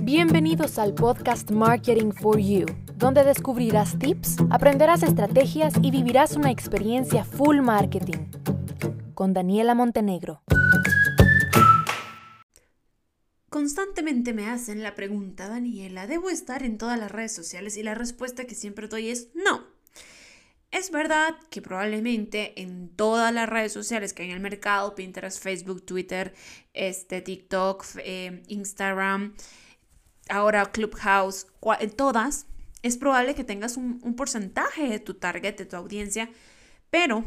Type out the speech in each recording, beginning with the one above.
Bienvenidos al podcast Marketing for You, donde descubrirás tips, aprenderás estrategias y vivirás una experiencia full marketing. Con Daniela Montenegro. Constantemente me hacen la pregunta, Daniela, ¿debo estar en todas las redes sociales? Y la respuesta que siempre doy es no. Es verdad que probablemente en todas las redes sociales que hay en el mercado, Pinterest, Facebook, Twitter, este, TikTok, eh, Instagram, ahora Clubhouse, todas, es probable que tengas un, un porcentaje de tu target, de tu audiencia, pero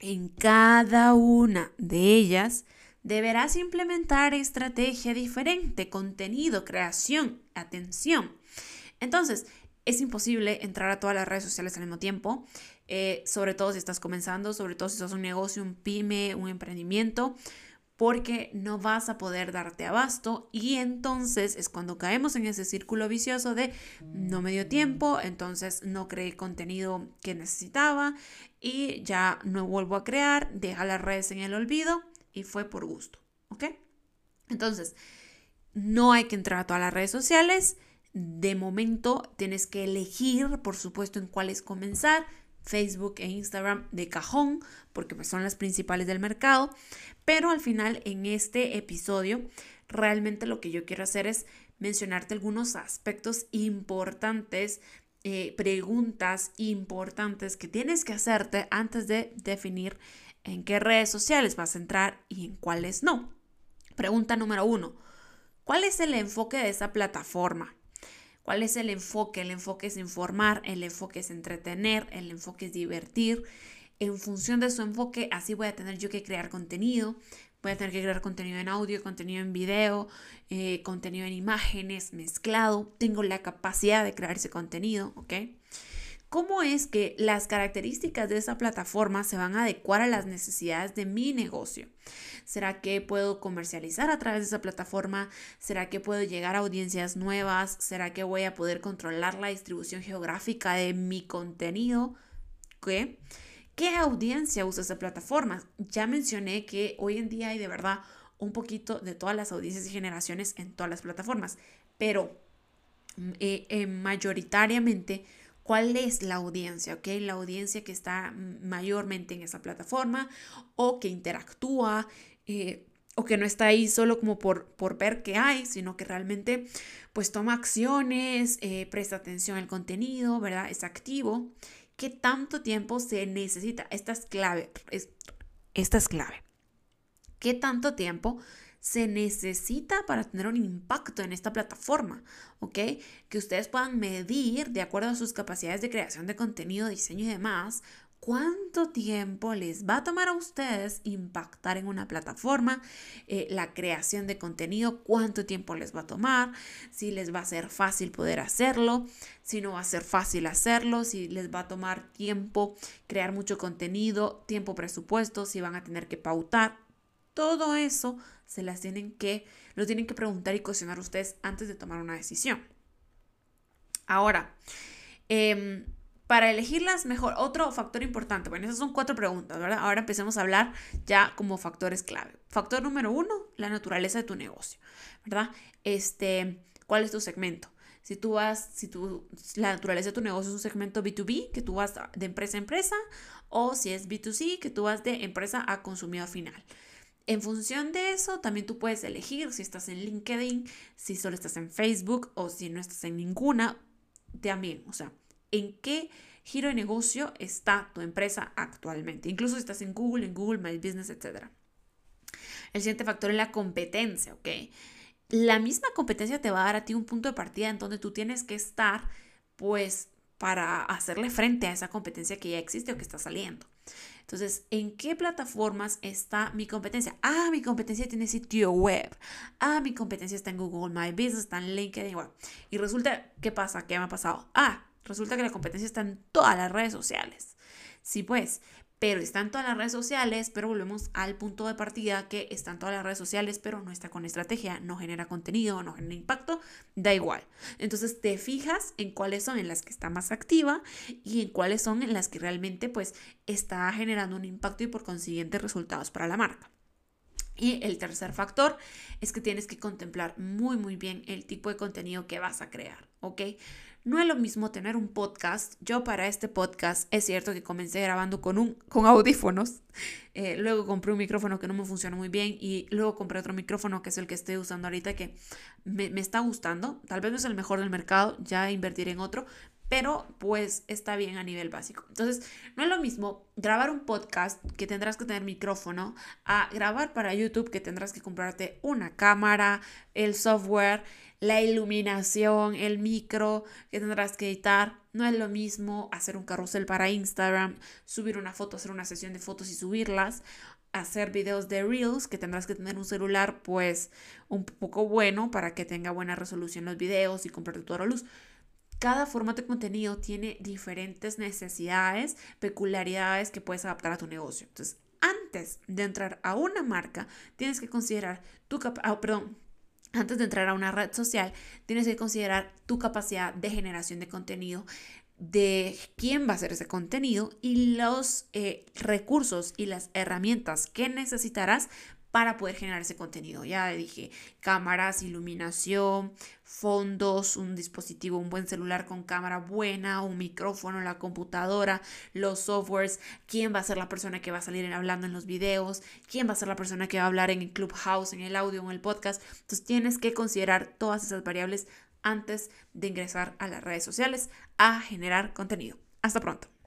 en cada una de ellas deberás implementar estrategia diferente, contenido, creación, atención. Entonces, es imposible entrar a todas las redes sociales al mismo tiempo, eh, sobre todo si estás comenzando, sobre todo si sos un negocio, un pyme, un emprendimiento, porque no vas a poder darte abasto y entonces es cuando caemos en ese círculo vicioso de no me dio tiempo, entonces no creé contenido que necesitaba y ya no vuelvo a crear, deja las redes en el olvido y fue por gusto, ¿ok? Entonces, no hay que entrar a todas las redes sociales de momento tienes que elegir, por supuesto, en cuáles comenzar. Facebook e Instagram de cajón, porque pues, son las principales del mercado. Pero al final, en este episodio, realmente lo que yo quiero hacer es mencionarte algunos aspectos importantes, eh, preguntas importantes que tienes que hacerte antes de definir en qué redes sociales vas a entrar y en cuáles no. Pregunta número uno. ¿Cuál es el enfoque de esa plataforma? ¿Cuál es el enfoque? El enfoque es informar, el enfoque es entretener, el enfoque es divertir. En función de su enfoque, así voy a tener yo que crear contenido. Voy a tener que crear contenido en audio, contenido en video, eh, contenido en imágenes, mezclado. Tengo la capacidad de crear ese contenido, ¿ok? ¿Cómo es que las características de esa plataforma se van a adecuar a las necesidades de mi negocio? ¿Será que puedo comercializar a través de esa plataforma? ¿Será que puedo llegar a audiencias nuevas? ¿Será que voy a poder controlar la distribución geográfica de mi contenido? ¿Qué? ¿Qué audiencia usa esa plataforma? Ya mencioné que hoy en día hay de verdad un poquito de todas las audiencias y generaciones en todas las plataformas, pero eh, eh, mayoritariamente cuál es la audiencia, ¿ok? La audiencia que está mayormente en esa plataforma o que interactúa. Eh, o que no está ahí solo como por, por ver qué hay, sino que realmente pues toma acciones, eh, presta atención al contenido, ¿verdad? Es activo. ¿Qué tanto tiempo se necesita? Esta es clave. esta es clave. ¿Qué tanto tiempo se necesita para tener un impacto en esta plataforma, ¿ok? Que ustedes puedan medir de acuerdo a sus capacidades de creación de contenido, diseño y demás, cuánto tiempo les va a tomar a ustedes impactar en una plataforma, eh, la creación de contenido, cuánto tiempo les va a tomar, si les va a ser fácil poder hacerlo, si no va a ser fácil hacerlo, si les va a tomar tiempo crear mucho contenido, tiempo presupuesto, si van a tener que pautar. Todo eso se las tienen que, lo tienen que preguntar y cuestionar ustedes antes de tomar una decisión. Ahora, em, para elegirlas mejor, otro factor importante, bueno, esas son cuatro preguntas, ¿verdad? Ahora empecemos a hablar ya como factores clave. Factor número uno, la naturaleza de tu negocio, ¿verdad? Este, ¿cuál es tu segmento? Si tú vas, si tú, la naturaleza de tu negocio es un segmento B2B, que tú vas de empresa a empresa, o si es B2C, que tú vas de empresa a consumidor final. En función de eso, también tú puedes elegir si estás en LinkedIn, si solo estás en Facebook o si no estás en ninguna. También, o sea, en qué giro de negocio está tu empresa actualmente. Incluso si estás en Google, en Google My Business, etc. El siguiente factor es la competencia, ¿ok? La misma competencia te va a dar a ti un punto de partida en donde tú tienes que estar, pues, para hacerle frente a esa competencia que ya existe o que está saliendo. Entonces, ¿en qué plataformas está mi competencia? Ah, mi competencia tiene sitio web. Ah, mi competencia está en Google My Business, está en LinkedIn. Y resulta, ¿qué pasa? ¿Qué me ha pasado? Ah, resulta que la competencia está en todas las redes sociales. Sí, pues, pero está en todas las redes sociales, pero volvemos al punto de partida que está en todas las redes sociales, pero no está con estrategia, no genera contenido, no genera impacto, da igual. Entonces te fijas en cuáles son en las que está más activa y en cuáles son en las que realmente pues está generando un impacto y por consiguiente resultados para la marca. Y el tercer factor es que tienes que contemplar muy muy bien el tipo de contenido que vas a crear, ¿ok? No es lo mismo tener un podcast. Yo para este podcast es cierto que comencé grabando con, un, con audífonos. Eh, luego compré un micrófono que no me funcionó muy bien y luego compré otro micrófono que es el que estoy usando ahorita que me, me está gustando. Tal vez no es el mejor del mercado, ya invertiré en otro, pero pues está bien a nivel básico. Entonces, no es lo mismo grabar un podcast que tendrás que tener micrófono a grabar para YouTube que tendrás que comprarte una cámara, el software, la iluminación, el micro que tendrás que editar. No es lo mismo hacer un carrusel para Instagram, subir una foto, hacer una sesión de fotos y subirlas, hacer videos de Reels, que tendrás que tener un celular pues un poco bueno para que tenga buena resolución los videos y comprarte la luz cada formato de contenido tiene diferentes necesidades, peculiaridades que puedes adaptar a tu negocio. Entonces, antes de entrar a una marca, tienes que considerar tu ah, perdón, antes de entrar a una red social, tienes que considerar tu capacidad de generación de contenido, de quién va a hacer ese contenido y los eh, recursos y las herramientas que necesitarás para poder generar ese contenido. Ya dije, cámaras, iluminación, fondos, un dispositivo, un buen celular con cámara buena, un micrófono, la computadora, los softwares, quién va a ser la persona que va a salir hablando en los videos, quién va a ser la persona que va a hablar en el Clubhouse, en el audio, en el podcast. Entonces tienes que considerar todas esas variables antes de ingresar a las redes sociales a generar contenido. Hasta pronto.